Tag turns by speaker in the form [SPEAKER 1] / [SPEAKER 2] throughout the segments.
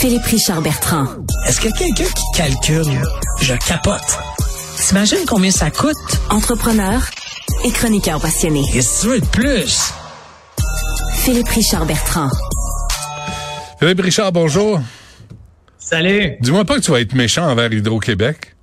[SPEAKER 1] Philippe Richard Bertrand.
[SPEAKER 2] Est-ce que quelqu'un qui calcule, je capote. T'imagines combien ça coûte?
[SPEAKER 1] Entrepreneur et chroniqueur passionné.
[SPEAKER 2] Qu'est-ce que tu veux de plus?
[SPEAKER 1] Philippe Richard Bertrand.
[SPEAKER 3] Philippe Richard, bonjour.
[SPEAKER 4] Salut.
[SPEAKER 3] Dis-moi pas que tu vas être méchant envers Hydro-Québec.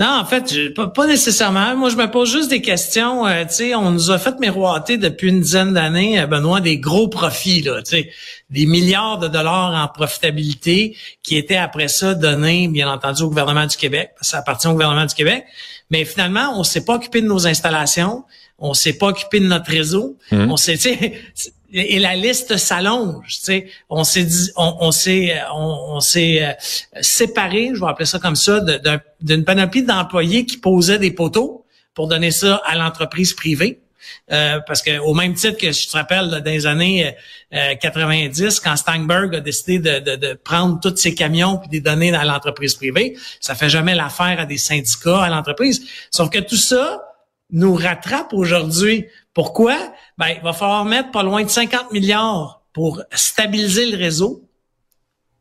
[SPEAKER 4] Non, en fait, je, pas, pas, nécessairement. Moi, je me pose juste des questions. Euh, tu sais, on nous a fait miroiter depuis une dizaine d'années, euh, Benoît, des gros profits, là, tu sais, des milliards de dollars en profitabilité qui étaient après ça donnés, bien entendu, au gouvernement du Québec. Ça appartient au gouvernement du Québec. Mais finalement, on s'est pas occupé de nos installations, on s'est pas occupé de notre réseau,
[SPEAKER 3] Hum.
[SPEAKER 4] on s'est, et la liste s'allonge. On s'est dit, on, s'est, on, on s'est euh, séparé, je vais appeler ça comme ça, d'une panoplie d'employés qui posaient des poteaux pour donner ça à l'entreprise privée. Euh, parce que au même titre que je te rappelle dans les années euh, 90, quand Steinberg a décidé de, de- de prendre tous ses camions puis de les donner à l'entreprise privée, ça fait jamais l'affaire à des syndicats, à l'entreprise. Sauf que tout ça nous rattrape aujourd'hui. Pourquoi? Ben, il va falloir mettre pas loin de 50 milliards pour stabiliser le réseau.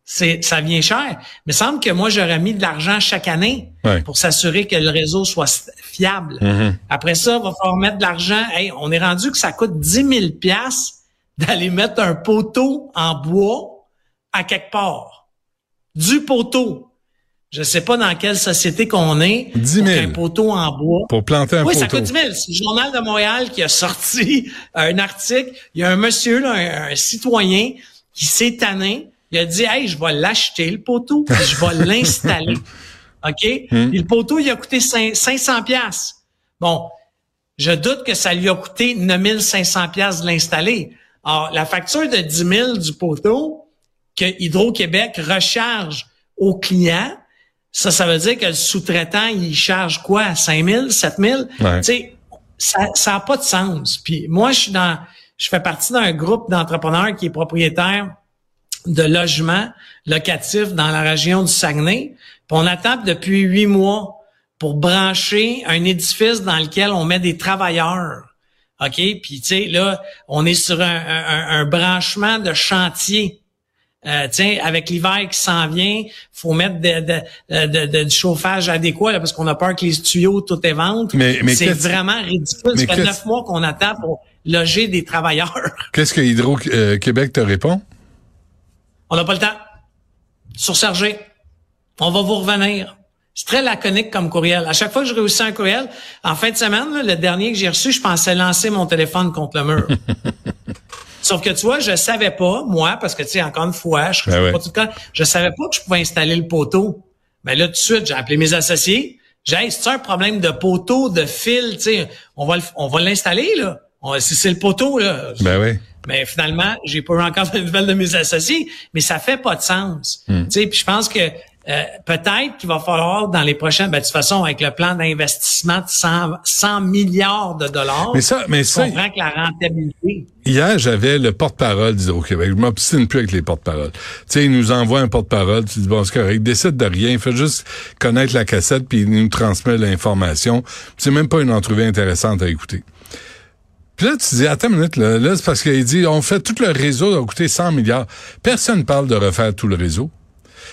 [SPEAKER 4] C'est, ça vient cher. Mais semble que moi, j'aurais mis de l'argent chaque année
[SPEAKER 3] Ouais.
[SPEAKER 4] pour s'assurer que le réseau soit fiable.
[SPEAKER 3] Mhm.
[SPEAKER 4] Après ça, il va falloir mettre de l'argent. Hey, on est rendu que ça coûte 10 000 piastres d'aller mettre un poteau en bois à quelque part. Du poteau. Je sais pas dans quelle société qu'on est.
[SPEAKER 3] 10 000.
[SPEAKER 4] pour qu'un poteau en bois.
[SPEAKER 3] Pour planter un
[SPEAKER 4] Oui,
[SPEAKER 3] poteau.
[SPEAKER 4] ça coûte 10 000. C'est le Journal de Montréal qui a sorti un article. Il y a un monsieur, là, un, un citoyen, qui s'est tanné. Il a dit, hey, je vais l'acheter, le poteau, puis je vais l'installer. OK?
[SPEAKER 3] Hmm.
[SPEAKER 4] Puis le poteau, il a coûté cinq- 500 pièces. Bon, je doute que ça lui a coûté 9500 pièces de l'installer. Alors, la facture de 10 000 du poteau que Hydro-Québec recharge aux clients, ça, ça veut dire que le sous-traitant, il charge quoi? 5 000, 7 000?
[SPEAKER 3] Ouais.
[SPEAKER 4] Tu sais, ça ça a pas de sens. Puis moi, je suis dans, je fais partie d'un groupe d'entrepreneurs qui est propriétaire de logements locatifs dans la région du Saguenay. Puis on attend depuis huit mois pour brancher un édifice dans lequel on met des travailleurs. OK? Puis, tu sais, là, on est sur un, un- un branchement de chantier. Euh, tiens, avec l'hiver qui s'en vient, faut mettre de, de, de- de- du chauffage adéquat là, parce qu'on a peur que les tuyaux tout éventrent.
[SPEAKER 3] Mais- mais
[SPEAKER 4] c'est vraiment ridicule. Ça fait neuf mois qu'on attend pour loger des travailleurs.
[SPEAKER 3] Qu'est-ce que Hydro-Québec te répond?
[SPEAKER 4] On n'a pas le temps. Surchargé. On va vous revenir. C'est très laconique comme courriel. À chaque fois que je réussis un courriel, en fin de semaine, là, le dernier que j'ai reçu, je pensais lancer mon téléphone contre le mur. Sauf que tu vois, je savais pas, moi, parce que tu sais, encore une fois, je,
[SPEAKER 3] Ben ouais.
[SPEAKER 4] pas tout le temps, je savais pas que je pouvais installer le poteau. Mais là, tout de suite, j'ai appelé mes associés. J'ai dit, Hey, c'est un problème de poteau, de fil, tu sais, on va le- on va l'installer, là. On- si c'est le poteau, là.
[SPEAKER 3] Ben oui.
[SPEAKER 4] Mais finalement, j'ai pas eu encore de nouvelles de mes associés, mais ça fait pas de sens.
[SPEAKER 3] Hmm.
[SPEAKER 4] Tu sais, puis je pense que euh, peut-être qu'il va falloir dans les prochaines, ben, de toute façon, avec le plan d'investissement de 100, 100 milliards de dollars,
[SPEAKER 3] Mais ça, mais ça,
[SPEAKER 4] que la rentabilité.
[SPEAKER 3] Hier, j'avais le porte-parole d'Hydro-Québec. Je m'obstine plus avec les porte-paroles. Tu sais, il nous envoie un porte-parole, tu dis, bon, c'est correct, il décide de rien, il fait juste connaître la cassette, puis il nous transmet l'information. C'est même pas une entrevue intéressante à écouter. Puis là, tu dis, attends une minute, là, là c'est parce qu'il dit, on fait tout le réseau, ça va coûter 100 milliards. Personne parle de refaire tout le réseau.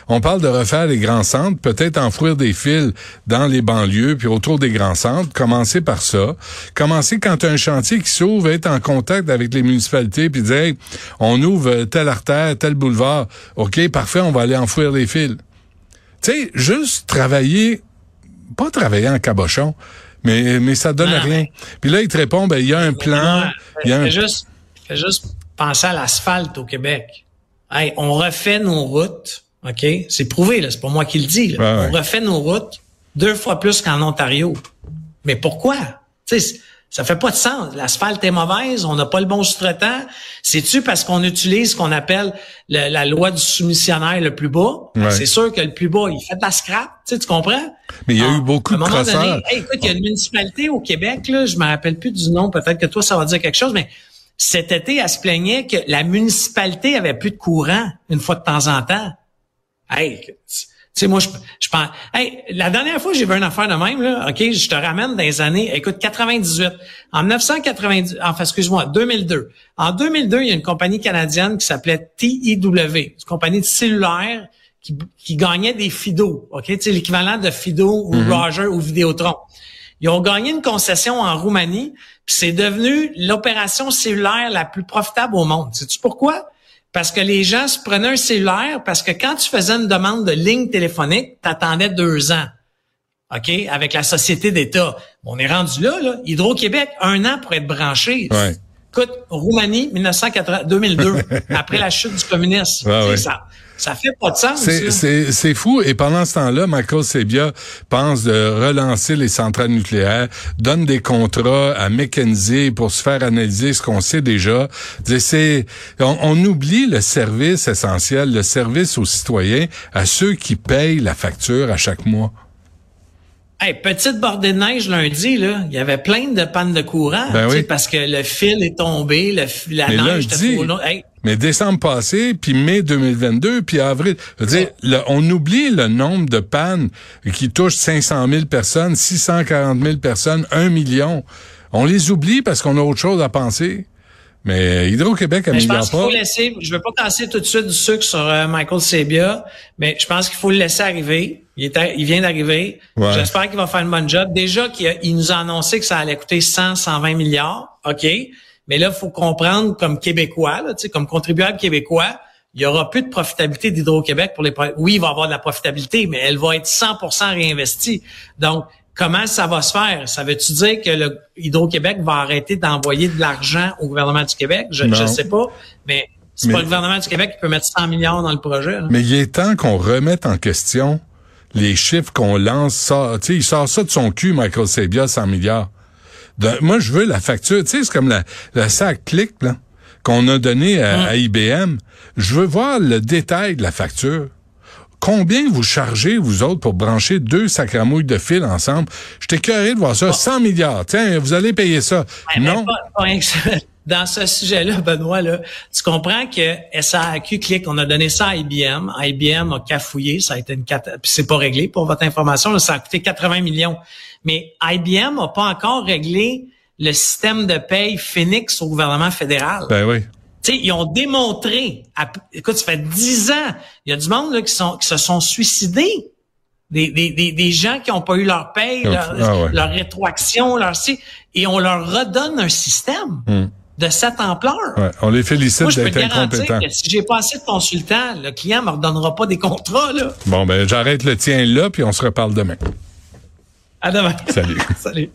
[SPEAKER 3] On parle de refaire les grands centres, peut-être enfouir des fils dans les banlieues, puis autour des grands centres. Commencer par ça. Commencer quand un chantier qui s'ouvre, être en contact avec les municipalités, puis dire, hey, on ouvre telle artère, tel boulevard. OK, parfait, on va aller enfouir les fils. Tu sais, juste travailler, pas travailler en cabochon, mais, mais ça donne
[SPEAKER 4] Non,
[SPEAKER 3] rien. Puis là, il te répond, ben, il y a un plan, il y a un...
[SPEAKER 4] Fais juste, juste penser à l'asphalte au Québec. Hey, on refait nos routes, OK? C'est prouvé, là. C'est pas moi qui le dis, là.
[SPEAKER 3] Ouais,
[SPEAKER 4] On refait nos routes deux fois plus qu'en Ontario. Mais pourquoi? Tu sais, ça fait pas de sens. L'asphalte est mauvaise, on n'a pas le bon sous-traitant. C'est-tu parce qu'on utilise ce qu'on appelle le- la loi du soumissionnaire le plus bas?
[SPEAKER 3] Ouais.
[SPEAKER 4] C'est sûr que le plus bas, il fait de la scrap, tu sais, tu comprends?
[SPEAKER 3] Mais il y a
[SPEAKER 4] Ah,
[SPEAKER 3] eu beaucoup
[SPEAKER 4] à
[SPEAKER 3] de
[SPEAKER 4] un moment donné,
[SPEAKER 3] crosseurs.
[SPEAKER 4] hey, écoute, il y a une municipalité au Québec, là, je me rappelle plus du nom, peut-être que toi, ça va dire quelque chose, mais cet été, elle se plaignait que la municipalité avait plus de courant une fois de temps en temps. Hey, Tu sais, moi, je, je pense. Hey, la dernière fois j'ai vu une affaire de même, là, OK, je te ramène dans les années, écoute, 98. En 1990, enfin, excuse-moi, 2002. En 2002, il y a une compagnie canadienne qui s'appelait TIW, une compagnie de cellulaire qui, qui gagnait des Fido, OK? Tu sais, l'équivalent de Fido ou
[SPEAKER 3] Mhm.
[SPEAKER 4] Roger ou Vidéotron. Ils ont gagné une concession en Roumanie, puis c'est devenu l'opération cellulaire la plus profitable au monde. Sais-tu pourquoi? Parce que les gens se prenaient un cellulaire, parce que quand tu faisais une demande de ligne téléphonique, t'attendais deux ans. OK? Avec la société d'État. On est rendu là, là. Hydro-Québec, un an pour être branché.
[SPEAKER 3] Ouais.
[SPEAKER 4] Écoute, Roumanie, 1980, 2002, après la chute du communisme.
[SPEAKER 3] Ouais.
[SPEAKER 4] Ça, ça fait pas de sens.
[SPEAKER 3] C'est, fou. Et pendant ce temps-là, Michael Sebia pense de relancer les centrales nucléaires, donne des contrats à McKenzie pour se faire analyser ce qu'on sait déjà. C'est- C'est, on, on oublie le service essentiel, le service aux citoyens, à ceux qui payent la facture à chaque mois.
[SPEAKER 4] Hey, petite bordée de neige lundi, là, il y avait plein de pannes de courant,
[SPEAKER 3] Ben oui.
[SPEAKER 4] parce que le fil est tombé, le, la
[SPEAKER 3] Mais
[SPEAKER 4] neige était
[SPEAKER 3] lundi,
[SPEAKER 4] trop longue. Hey,
[SPEAKER 3] Mais décembre passé, puis mai 2022, puis avril. Je veux dire, le- on oublie le nombre de pannes qui touchent 500 000 personnes, 640 000 personnes, 1 million. On les oublie parce qu'on a autre chose à penser. Mais Hydro-Québec
[SPEAKER 4] mais je
[SPEAKER 3] améliore
[SPEAKER 4] pense qu'il
[SPEAKER 3] pas.
[SPEAKER 4] faut laisser, je veux pas casser tout de suite du sucre sur euh, Michael Sebia, mais je pense qu'il faut le laisser arriver. Il, est à- il vient d'arriver.
[SPEAKER 3] Ouais.
[SPEAKER 4] J'espère qu'il va faire une bonne job. Déjà qu'il il nous a annoncé que ça allait coûter 100, 120 milliards. OK. Mais là, il faut comprendre comme Québécois, là, tu sais, comme contribuable québécois, il y aura plus de profitabilité d'Hydro-Québec pour les Oui, il va y avoir de la profitabilité, mais elle va être 100% réinvestie. Donc, comment ça va se faire? Ça veut-tu dire que le Hydro-Québec va arrêter d'envoyer de l'argent au gouvernement du Québec? Je ne sais pas, mais c'est pas le gouvernement du Québec qui peut mettre 100 millions dans le projet. là.
[SPEAKER 3] Mais il est temps qu'on remette en question les chiffres qu'on lance. Ça, tu sais, il sort ça de son cul, Michael Sabia, 100 milliards. De- moi, je veux la facture. Tu sais, c'est comme la, la sac clic, là, qu'on a donné à, à IBM. Je veux voir le détail de la facture. Combien vous chargez, vous autres, pour brancher deux sacramouilles de fil ensemble? J'étais curieux de voir ça. 100 milliards. Tiens, vous allez payer ça.
[SPEAKER 4] Ouais,
[SPEAKER 3] non.
[SPEAKER 4] pas-. Dans ce sujet-là, Benoît, là, tu comprends que SAQ Click, on a donné ça à IBM. IBM a cafouillé, ça a été une c'est pas réglé pour votre information, là, ça a coûté 80 millions. Mais IBM n'a pas encore réglé le système de paye Phoenix au gouvernement fédéral.
[SPEAKER 3] Ben oui.
[SPEAKER 4] Sais, ils ont démontré, à- écoute, ça fait dix ans, il y a du monde là, qui, sont, qui se sont suicidés. Des, des, des, des gens qui n'ont pas eu leur paye, leur,
[SPEAKER 3] ah ouais.
[SPEAKER 4] leur rétroaction, leur et on leur redonne un système de cette ampleur.
[SPEAKER 3] Hmm. Ouais, on les félicite d'être incompétents.
[SPEAKER 4] que si j'ai pas assez de consultants, le client me redonnera pas des contrats, là.
[SPEAKER 3] Bon, ben, j'arrête le tien là, puis on se reparle demain.
[SPEAKER 4] À demain.
[SPEAKER 3] Salut.
[SPEAKER 4] Salut.